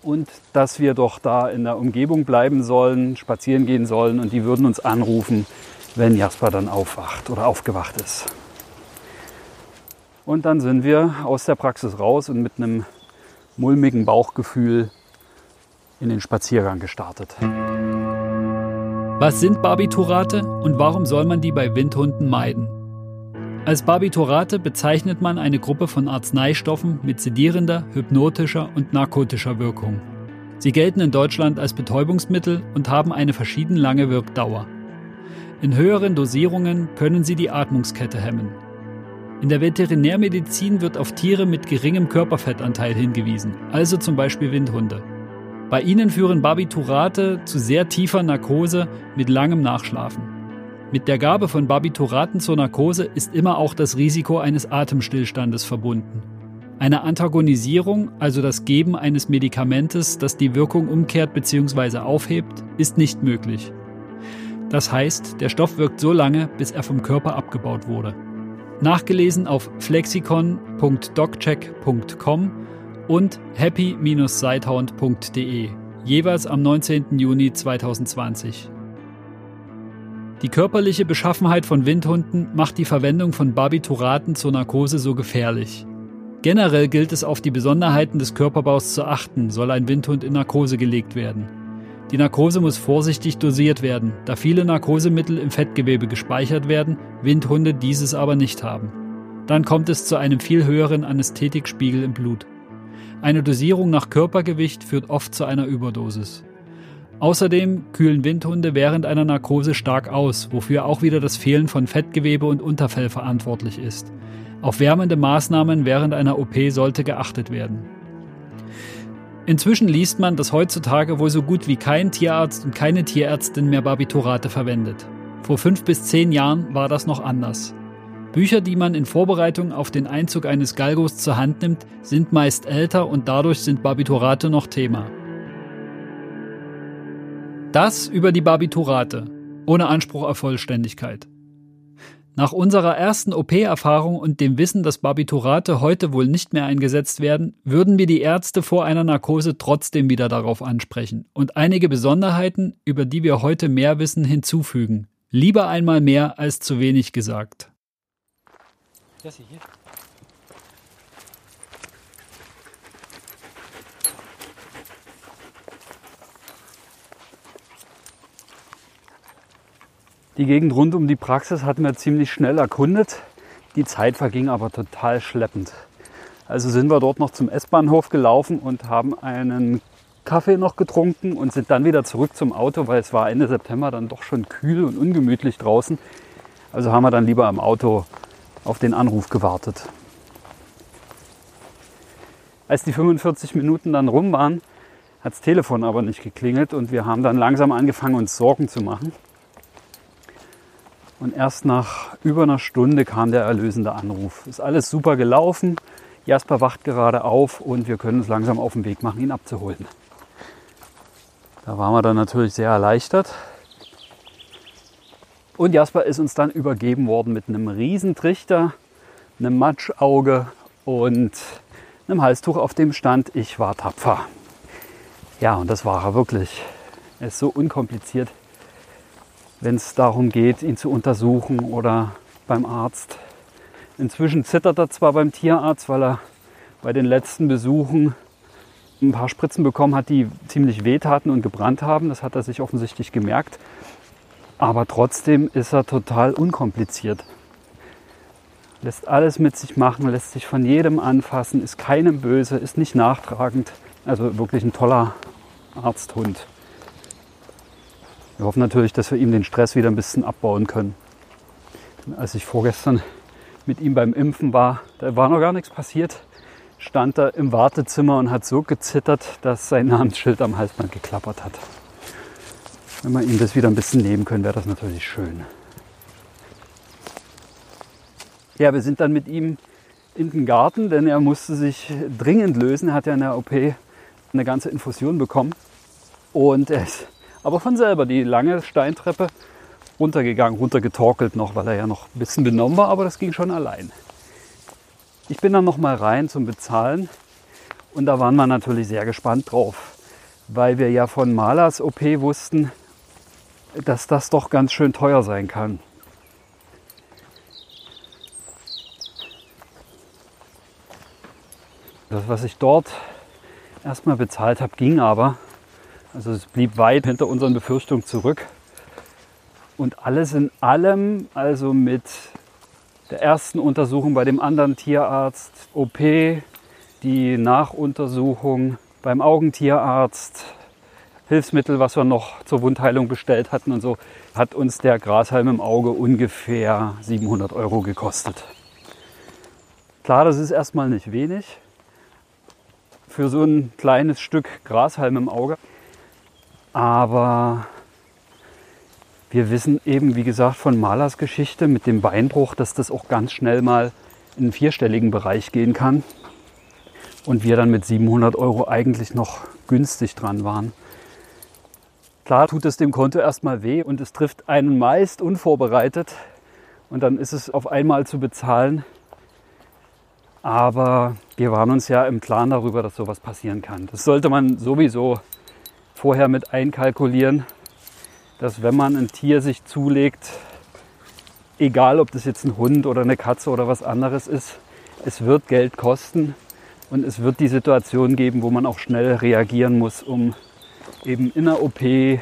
und dass wir doch da in der Umgebung bleiben sollen, spazieren gehen sollen und die würden uns anrufen, wenn Jasper dann aufwacht oder aufgewacht ist. Und dann sind wir aus der Praxis raus und mit einem mulmigen Bauchgefühl in den Spaziergang gestartet. Was sind Barbiturate und warum soll man die bei Windhunden meiden? Als Barbiturate bezeichnet man eine Gruppe von Arzneistoffen mit sedierender, hypnotischer und narkotischer Wirkung. Sie gelten in Deutschland als Betäubungsmittel und haben eine verschieden lange Wirkdauer. In höheren Dosierungen können sie die Atmungskette hemmen. In der Veterinärmedizin wird auf Tiere mit geringem Körperfettanteil hingewiesen, also zum Beispiel Windhunde. Bei ihnen führen Barbiturate zu sehr tiefer Narkose mit langem Nachschlafen. Mit der Gabe von Barbituraten zur Narkose ist immer auch das Risiko eines Atemstillstandes verbunden. Eine Antagonisierung, also das Geben eines Medikamentes, das die Wirkung umkehrt bzw. aufhebt, ist nicht möglich. Das heißt, der Stoff wirkt so lange, bis er vom Körper abgebaut wurde. Nachgelesen auf flexicon.doccheck.com und happy-sighthound.de, jeweils am 19. Juni 2020. Die körperliche Beschaffenheit von Windhunden macht die Verwendung von Barbituraten zur Narkose so gefährlich. Generell gilt es auf die Besonderheiten des Körperbaus zu achten, soll ein Windhund in Narkose gelegt werden. Die Narkose muss vorsichtig dosiert werden, da viele Narkosemittel im Fettgewebe gespeichert werden, Windhunde dieses aber nicht haben. Dann kommt es zu einem viel höheren Anästhetikspiegel im Blut. Eine Dosierung nach Körpergewicht führt oft zu einer Überdosis. Außerdem kühlen Windhunde während einer Narkose stark aus, wofür auch wieder das Fehlen von Fettgewebe und Unterfell verantwortlich ist. Auf wärmende Maßnahmen während einer OP sollte geachtet werden. Inzwischen liest man, dass heutzutage wohl so gut wie kein Tierarzt und keine Tierärztin mehr Barbiturate verwendet. Vor fünf bis zehn Jahren war das noch anders. Bücher, die man in Vorbereitung auf den Einzug eines Galgos zur Hand nimmt, sind meist älter und dadurch sind Barbiturate noch Thema. Das über die Barbiturate, ohne Anspruch auf Vollständigkeit. Nach unserer ersten OP-Erfahrung und dem Wissen, dass Barbiturate heute wohl nicht mehr eingesetzt werden, würden wir die Ärzte vor einer Narkose trotzdem wieder darauf ansprechen und einige Besonderheiten, über die wir heute mehr wissen, hinzufügen. Lieber einmal mehr als zu wenig gesagt. Jesse, hier. Die Gegend rund um die Praxis hatten wir ziemlich schnell erkundet. Die Zeit verging aber total schleppend. Also sind wir dort noch zum S-Bahnhof gelaufen und haben einen Kaffee noch getrunken und sind dann wieder zurück zum Auto, weil es war Ende September dann doch schon kühl und ungemütlich draußen. Also haben wir dann lieber am Auto auf den Anruf gewartet. Als die 45 Minuten dann rum waren, hat das Telefon aber nicht geklingelt und wir haben dann langsam angefangen, uns Sorgen zu machen. Und erst nach über einer Stunde kam der erlösende Anruf. Ist alles super gelaufen. Jasper wacht gerade auf und wir können uns langsam auf den Weg machen, ihn abzuholen. Da waren wir dann natürlich sehr erleichtert, und Jasper ist uns dann übergeben worden mit einem Riesentrichter, einem Matschauge und einem Halstuch, auf dem stand, ich war tapfer. Ja, und das war er wirklich. Er ist so unkompliziert, wenn es darum geht, ihn zu untersuchen oder beim Arzt. Inzwischen zittert er zwar beim Tierarzt, weil er bei den letzten Besuchen ein paar Spritzen bekommen hat, die ziemlich wehtaten und gebrannt haben. Das hat er sich offensichtlich gemerkt. Aber trotzdem ist er total unkompliziert. Lässt alles mit sich machen, lässt sich von jedem anfassen, ist keinem böse, ist nicht nachtragend. Also wirklich ein toller Arzthund. Wir hoffen natürlich, dass wir ihm den Stress wieder ein bisschen abbauen können. Als ich vorgestern mit ihm beim Impfen war, da war noch gar nichts passiert, stand er im Wartezimmer und hat so gezittert, dass sein Namensschild am Halsband geklappert hat. Wenn wir ihm das wieder ein bisschen nehmen können, wäre das natürlich schön. Ja, wir sind dann mit ihm in den Garten, denn er musste sich dringend lösen. Er hat ja in der OP eine ganze Infusion bekommen. Und er ist aber von selber die lange Steintreppe runtergegangen, runtergetorkelt noch, weil er ja noch ein bisschen benommen war, aber das ging schon allein. Ich bin dann noch mal rein zum Bezahlen und da waren wir natürlich sehr gespannt drauf, weil wir ja von Malers OP wussten, dass das doch ganz schön teuer sein kann. Das, was ich dort erstmal bezahlt habe, ging aber. Also es blieb weit hinter unseren Befürchtungen zurück. Und alles in allem, also mit der ersten Untersuchung bei dem anderen Tierarzt, OP, die Nachuntersuchung beim Augentierarzt, Hilfsmittel, was wir noch zur Wundheilung bestellt hatten und so, hat uns der Grashalm im Auge ungefähr 700 Euro gekostet. Klar, das ist erstmal nicht wenig für so ein kleines Stück Grashalm im Auge. Aber wir wissen eben, wie gesagt, von Malers Geschichte mit dem Beinbruch, dass das auch ganz schnell mal in einen vierstelligen Bereich gehen kann. Und wir dann mit 700 Euro eigentlich noch günstig dran waren. Klar tut es dem Konto erstmal weh und es trifft einen meist unvorbereitet und dann ist es auf einmal zu bezahlen. Aber wir waren uns ja im Klaren darüber, dass sowas passieren kann. Das sollte man sowieso vorher mit einkalkulieren, dass wenn man ein Tier sich zulegt, egal ob das jetzt ein Hund oder eine Katze oder was anderes ist, es wird Geld kosten und es wird die Situation geben, wo man auch schnell reagieren muss, um eben in der OP ein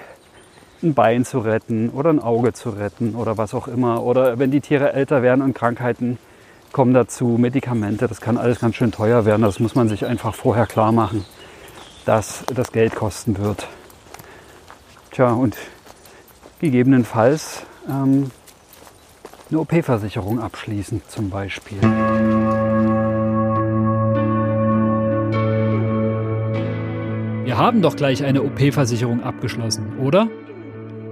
Bein zu retten oder ein Auge zu retten oder was auch immer. Oder wenn die Tiere älter werden und Krankheiten kommen dazu, Medikamente, das kann alles ganz schön teuer werden. Das muss man sich einfach vorher klar machen, dass das Geld kosten wird. Tja, und gegebenenfalls ähm, eine OP-Versicherung abschließen zum Beispiel. Wir haben doch gleich eine OP-Versicherung abgeschlossen, oder?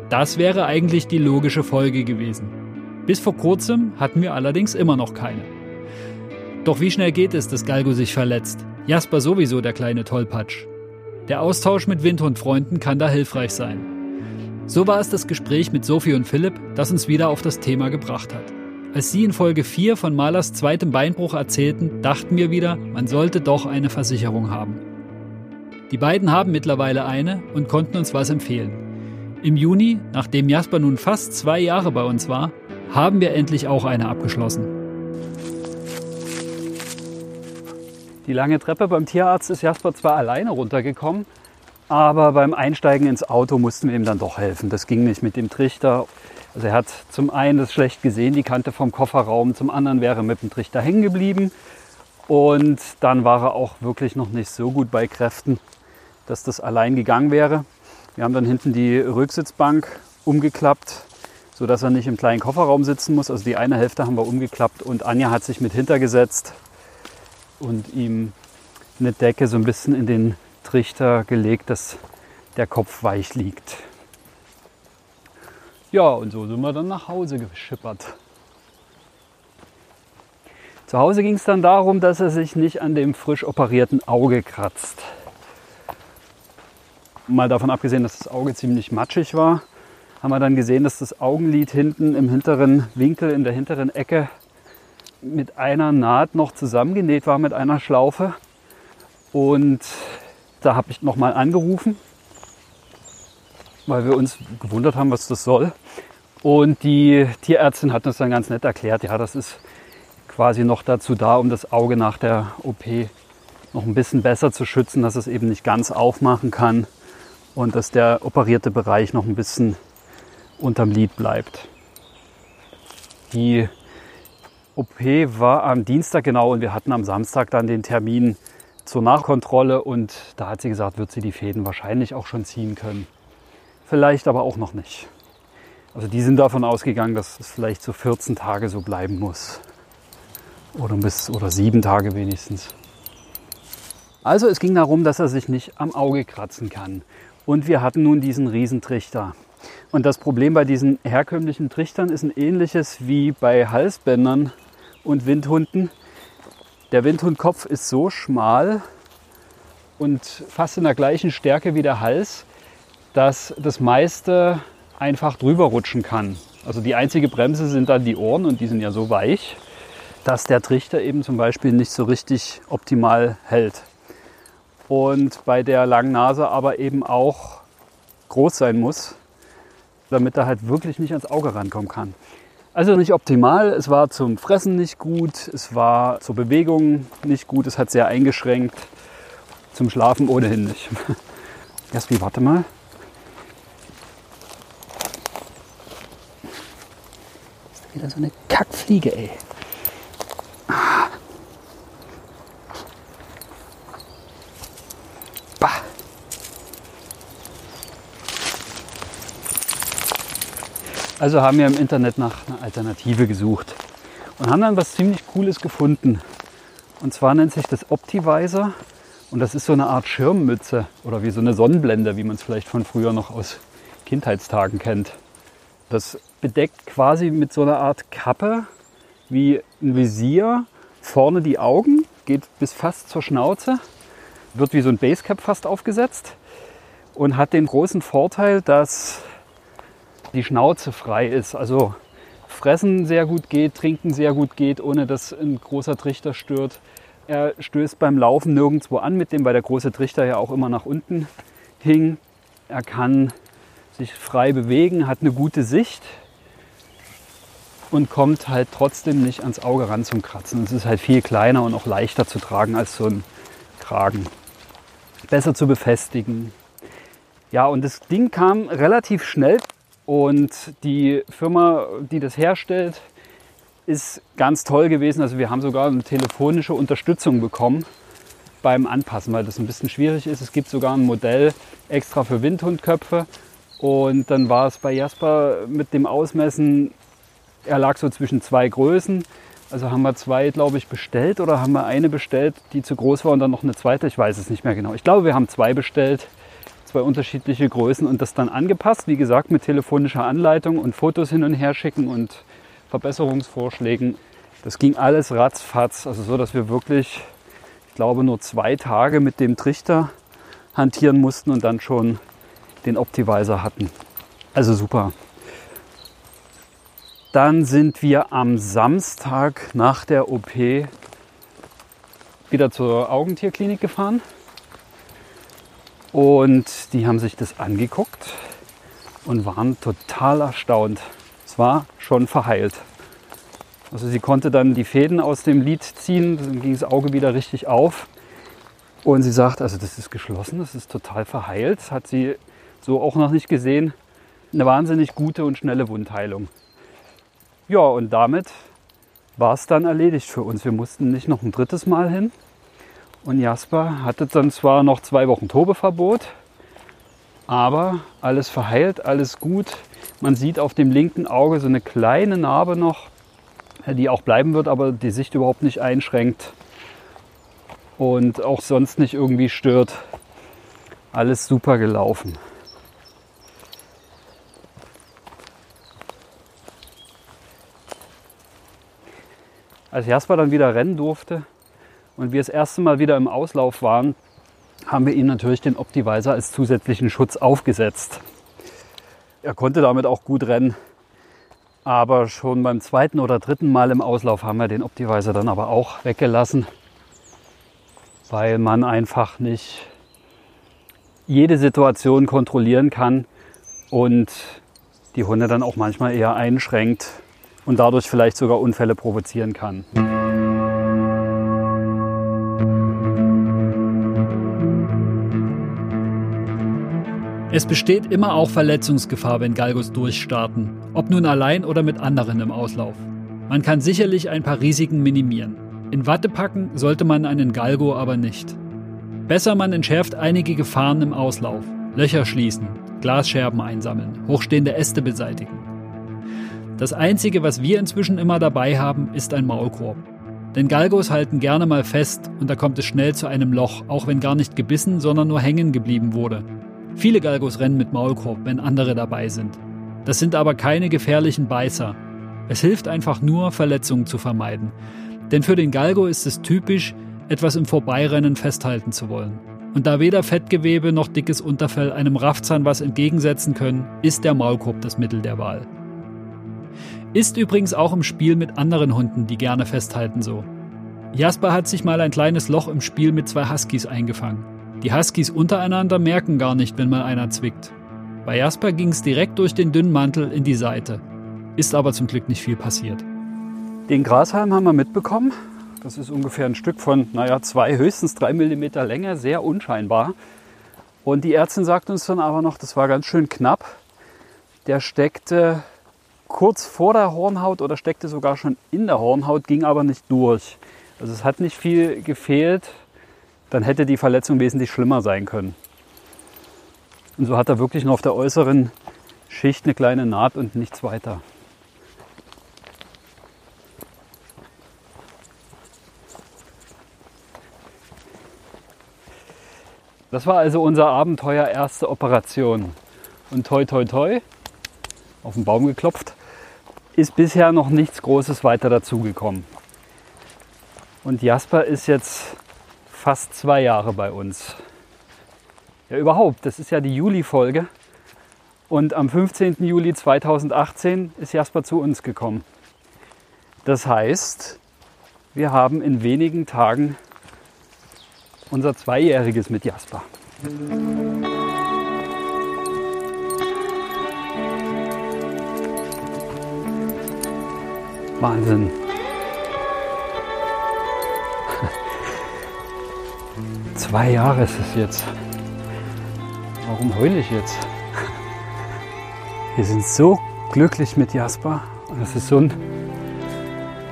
Das wäre eigentlich die logische Folge gewesen. Bis vor kurzem hatten wir allerdings immer noch keine. Doch wie schnell geht es, dass Galgo sich verletzt? Jasper sowieso der kleine Tollpatsch. Der Austausch mit Windhundfreunden kann da hilfreich sein. So war es das Gespräch mit Sophie und Philipp, das uns wieder auf das Thema gebracht hat. Als sie in Folge 4 von Malers zweitem Beinbruch erzählten, dachten wir wieder, man sollte doch eine Versicherung haben. Die beiden haben mittlerweile eine und konnten uns was empfehlen. Im Juni, nachdem Jasper nun fast zwei Jahre bei uns war, haben wir endlich auch eine abgeschlossen. Die lange Treppe beim Tierarzt ist Jasper zwar alleine runtergekommen, aber beim Einsteigen ins Auto mussten wir ihm dann doch helfen. Das ging nicht mit dem Trichter. Also er hat zum einen das schlecht gesehen, die Kante vom Kofferraum, zum anderen wäre er mit dem Trichter hängen geblieben. Und dann war er auch wirklich noch nicht so gut bei Kräften, dass das allein gegangen wäre. Wir haben dann hinten die Rücksitzbank umgeklappt, sodass er nicht im kleinen Kofferraum sitzen muss. Also die eine Hälfte haben wir umgeklappt und Anja hat sich mit hintergesetzt und ihm eine Decke so ein bisschen in den Trichter gelegt, dass der Kopf weich liegt. Ja, und so sind wir dann nach Hause geschippert. Zu Hause ging es dann darum, dass er sich nicht an dem frisch operierten Auge kratzt. Mal davon abgesehen, dass das Auge ziemlich matschig war, haben wir dann gesehen, dass das Augenlid hinten im hinteren Winkel, in der hinteren Ecke mit einer Naht noch zusammengenäht war mit einer Schlaufe. Und da habe ich nochmal angerufen, weil wir uns gewundert haben, was das soll. Und die Tierärztin hat uns dann ganz nett erklärt, ja, das ist quasi noch dazu da, um das Auge nach der OP noch ein bisschen besser zu schützen, dass es eben nicht ganz aufmachen kann und dass der operierte Bereich noch ein bisschen unterm Lid bleibt. Die OP war am Dienstag genau und wir hatten am Samstag dann den Termin zur Nachkontrolle und da hat sie gesagt, wird sie die Fäden wahrscheinlich auch schon ziehen können. Vielleicht aber auch noch nicht. Also die sind davon ausgegangen, dass es vielleicht so 14 Tage so bleiben muss. Oder bis oder sieben Tage wenigstens. Also es ging darum, dass er sich nicht am Auge kratzen kann. Und wir hatten nun diesen Riesentrichter. Und das Problem bei diesen herkömmlichen Trichtern ist ein ähnliches wie bei Halsbändern und Windhunden. Der Windhundkopf ist so schmal und fast in der gleichen Stärke wie der Hals, dass das meiste einfach drüber rutschen kann. Also die einzige Bremse sind dann die Ohren und die sind ja so weich, dass der Trichter eben zum Beispiel nicht so richtig optimal hält und bei der langen Nase aber eben auch groß sein muss, damit er halt wirklich nicht ans Auge rankommen kann. Also nicht optimal, es war zum Fressen nicht gut, es war zur Bewegung nicht gut, es hat sehr eingeschränkt, zum Schlafen ohnehin nicht. Jaspi, warte mal. Ist wieder so eine Kackfliege, ey. Also haben wir im Internet nach einer Alternative gesucht und haben dann was ziemlich Cooles gefunden. Und zwar nennt sich das Optivisor und das ist so eine Art Schirmmütze oder wie so eine Sonnenblende, wie man es vielleicht von früher noch aus Kindheitstagen kennt. Das bedeckt quasi mit so einer Art Kappe wie ein Visier vorne die Augen, geht bis fast zur Schnauze, wird wie so ein Basecap fast aufgesetzt und hat den großen Vorteil, dass die Schnauze frei ist. Also fressen sehr gut geht, trinken sehr gut geht, ohne dass ein großer Trichter stört. Er stößt beim Laufen nirgendwo an mit dem, weil der große Trichter ja auch immer nach unten hing. Er kann sich frei bewegen, hat eine gute Sicht und kommt halt trotzdem nicht ans Auge ran zum Kratzen. Es ist halt viel kleiner und auch leichter zu tragen als so ein Kragen. Besser zu befestigen. Ja, und das Ding kam relativ schnell und die Firma, die das herstellt, ist ganz toll gewesen. Also wir haben sogar eine telefonische Unterstützung bekommen beim Anpassen, weil das ein bisschen schwierig ist. Es gibt sogar ein Modell extra für Windhundköpfe. Und dann war es bei Jasper mit dem Ausmessen, er lag so zwischen zwei Größen. Also haben wir zwei, glaube ich, bestellt oder haben wir eine bestellt, die zu groß war und dann noch eine zweite. Ich weiß es nicht mehr genau. Ich glaube, wir haben zwei bestellt zwei unterschiedliche Größen und das dann angepasst, wie gesagt, mit telefonischer Anleitung und Fotos hin und her schicken und Verbesserungsvorschlägen. Das ging alles ratzfatz, also so, dass wir wirklich, ich glaube, nur zwei Tage mit dem Trichter hantieren mussten und dann schon den Optivisor hatten. Also super. Dann sind wir am Samstag nach der OP wieder zur Augentierklinik gefahren. Und die haben sich das angeguckt und waren total erstaunt. Es war schon verheilt. Also sie konnte dann die Fäden aus dem Lid ziehen, dann ging das Auge wieder richtig auf. Und sie sagt, also das ist geschlossen, das ist total verheilt. Hat sie so auch noch nicht gesehen. Eine wahnsinnig gute und schnelle Wundheilung. Ja, und damit war es dann erledigt für uns. Wir mussten nicht noch ein drittes Mal hin, und Jasper hatte dann zwar noch zwei Wochen Tobeverbot, aber alles verheilt, alles gut. Man sieht auf dem linken Auge so eine kleine Narbe noch, die auch bleiben wird, aber die Sicht überhaupt nicht einschränkt und auch sonst nicht irgendwie stört. Alles super gelaufen. Als Jasper dann wieder rennen durfte, und wir das erste Mal wieder im Auslauf waren, haben wir ihm natürlich den Optivisor als zusätzlichen Schutz aufgesetzt. Er konnte damit auch gut rennen. Aber schon beim zweiten oder dritten Mal im Auslauf haben wir den Optivisor dann aber auch weggelassen, weil man einfach nicht jede Situation kontrollieren kann und die Hunde dann auch manchmal eher einschränkt und dadurch vielleicht sogar Unfälle provozieren kann. Es besteht immer auch Verletzungsgefahr, wenn Galgos durchstarten, ob nun allein oder mit anderen im Auslauf. Man kann sicherlich ein paar Risiken minimieren. In Watte packen sollte man einen Galgo aber nicht. Besser man entschärft einige Gefahren im Auslauf. Löcher schließen, Glasscherben einsammeln, hochstehende Äste beseitigen. Das Einzige, was wir inzwischen immer dabei haben, ist ein Maulkorb. Denn Galgos halten gerne mal fest und da kommt es schnell zu einem Loch, auch wenn gar nicht gebissen, sondern nur hängen geblieben wurde. Viele Galgos rennen mit Maulkorb, wenn andere dabei sind. Das sind aber keine gefährlichen Beißer. Es hilft einfach nur, Verletzungen zu vermeiden. Denn für den Galgo ist es typisch, etwas im Vorbeirennen festhalten zu wollen. Und da weder Fettgewebe noch dickes Unterfell einem Raffzahn was entgegensetzen können, ist der Maulkorb das Mittel der Wahl. Ist übrigens auch im Spiel mit anderen Hunden, die gerne festhalten, so. Jasper hat sich mal ein kleines Loch im Spiel mit zwei Huskies eingefangen. Die Huskies untereinander merken gar nicht, wenn mal einer zwickt. Bei Jasper ging es direkt durch den dünnen Mantel in die Seite. ist aber zum Glück nicht viel passiert. Den Grashalm haben wir mitbekommen. Das ist ungefähr ein Stück von, naja, zwei, höchstens drei Millimeter Länge, sehr unscheinbar. Und die Ärztin sagt uns dann aber noch, das war ganz schön knapp. Der steckte kurz vor der Hornhaut oder steckte sogar schon in der Hornhaut, ging aber nicht durch. Also es hat nicht viel gefehlt, dann hätte die Verletzung wesentlich schlimmer sein können. Und so hat er wirklich nur auf der äußeren Schicht eine kleine Naht und nichts weiter. Das war also unser Abenteuer erste Operation. Und toi toi toi, auf den Baum geklopft, ist bisher noch nichts Großes weiter dazugekommen. Und Jasper ist jetzt fast zwei Jahre bei uns. Ja, überhaupt, das ist ja die Juli-Folge. Und am 15. Juli 2018 ist Jasper zu uns gekommen. Das heißt, wir haben in wenigen Tagen unser Zweijähriges mit Jasper. Wahnsinn. Zwei Jahre ist es jetzt. Warum heule ich jetzt? Wir sind so glücklich mit Jasper und das ist so ein,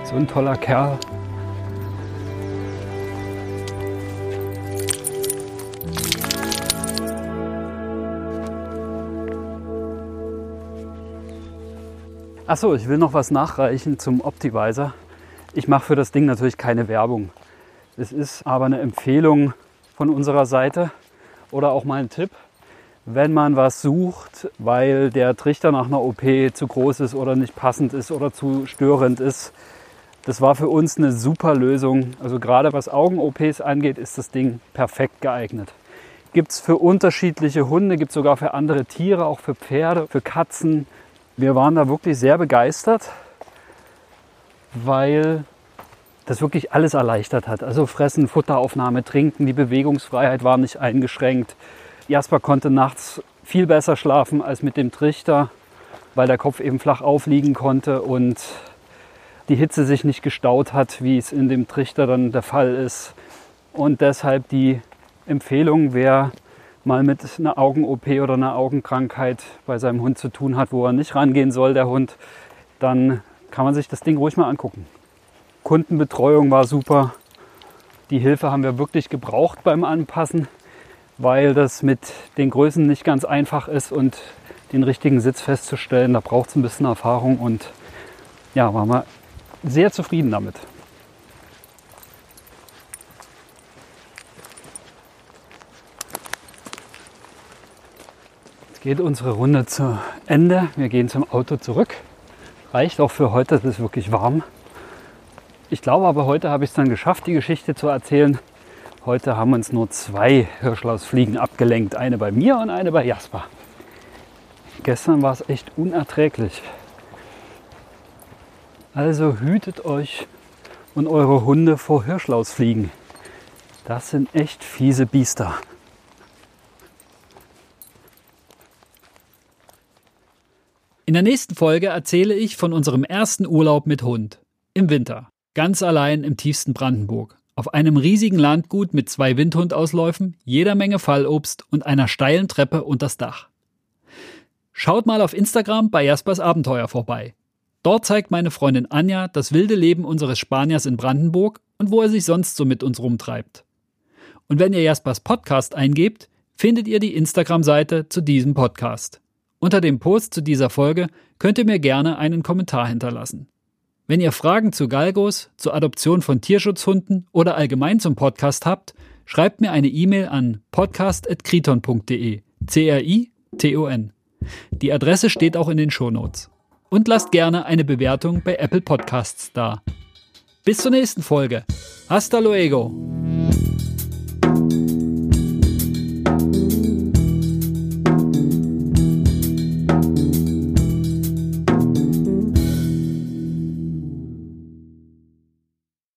so ein toller Kerl. Achso, ich will noch was nachreichen zum Optivisor. Ich mache für das Ding natürlich keine Werbung. Es ist aber eine Empfehlung von unserer Seite oder auch mal ein Tipp, wenn man was sucht, weil der Trichter nach einer OP zu groß ist oder nicht passend ist oder zu störend ist. Das war für uns eine super Lösung. Also gerade was Augen-OPs angeht, ist das Ding perfekt geeignet. Gibt es für unterschiedliche Hunde, gibt es sogar für andere Tiere, auch für Pferde, für Katzen, wir waren da wirklich sehr begeistert, weil das wirklich alles erleichtert hat. Also Fressen, Futteraufnahme, Trinken, die Bewegungsfreiheit war nicht eingeschränkt. Jasper konnte nachts viel besser schlafen als mit dem Trichter, weil der Kopf eben flach aufliegen konnte und die Hitze sich nicht gestaut hat, wie es in dem Trichter dann der Fall ist. Und deshalb die Empfehlung, wer mal mit einer Augen-OP oder einer Augenkrankheit bei seinem Hund zu tun hat, wo er nicht rangehen soll, der Hund, dann kann man sich das Ding ruhig mal angucken. Kundenbetreuung war super. Die Hilfe haben wir wirklich gebraucht beim Anpassen, weil das mit den Größen nicht ganz einfach ist und den richtigen Sitz festzustellen. Da braucht es ein bisschen Erfahrung und ja, waren wir sehr zufrieden damit. geht unsere Runde zu Ende. Wir gehen zum Auto zurück. Reicht auch für heute, es ist wirklich warm. Ich glaube aber, heute habe ich es dann geschafft, die Geschichte zu erzählen. Heute haben uns nur zwei Hirschlausfliegen abgelenkt. Eine bei mir und eine bei Jasper. Gestern war es echt unerträglich. Also hütet euch und eure Hunde vor Hirschlausfliegen. Das sind echt fiese Biester. In der nächsten Folge erzähle ich von unserem ersten Urlaub mit Hund. Im Winter. Ganz allein im tiefsten Brandenburg. Auf einem riesigen Landgut mit zwei Windhundausläufen, jeder Menge Fallobst und einer steilen Treppe unters Dach. Schaut mal auf Instagram bei Jaspers Abenteuer vorbei. Dort zeigt meine Freundin Anja das wilde Leben unseres Spaniers in Brandenburg und wo er sich sonst so mit uns rumtreibt. Und wenn ihr Jaspers Podcast eingebt, findet ihr die Instagram-Seite zu diesem Podcast. Unter dem Post zu dieser Folge könnt ihr mir gerne einen Kommentar hinterlassen. Wenn ihr Fragen zu Galgos, zur Adoption von Tierschutzhunden oder allgemein zum Podcast habt, schreibt mir eine E-Mail an podcast.kriton.de. C-R-I-T-O-N. Die Adresse steht auch in den Shownotes. Und lasst gerne eine Bewertung bei Apple Podcasts da. Bis zur nächsten Folge. Hasta luego!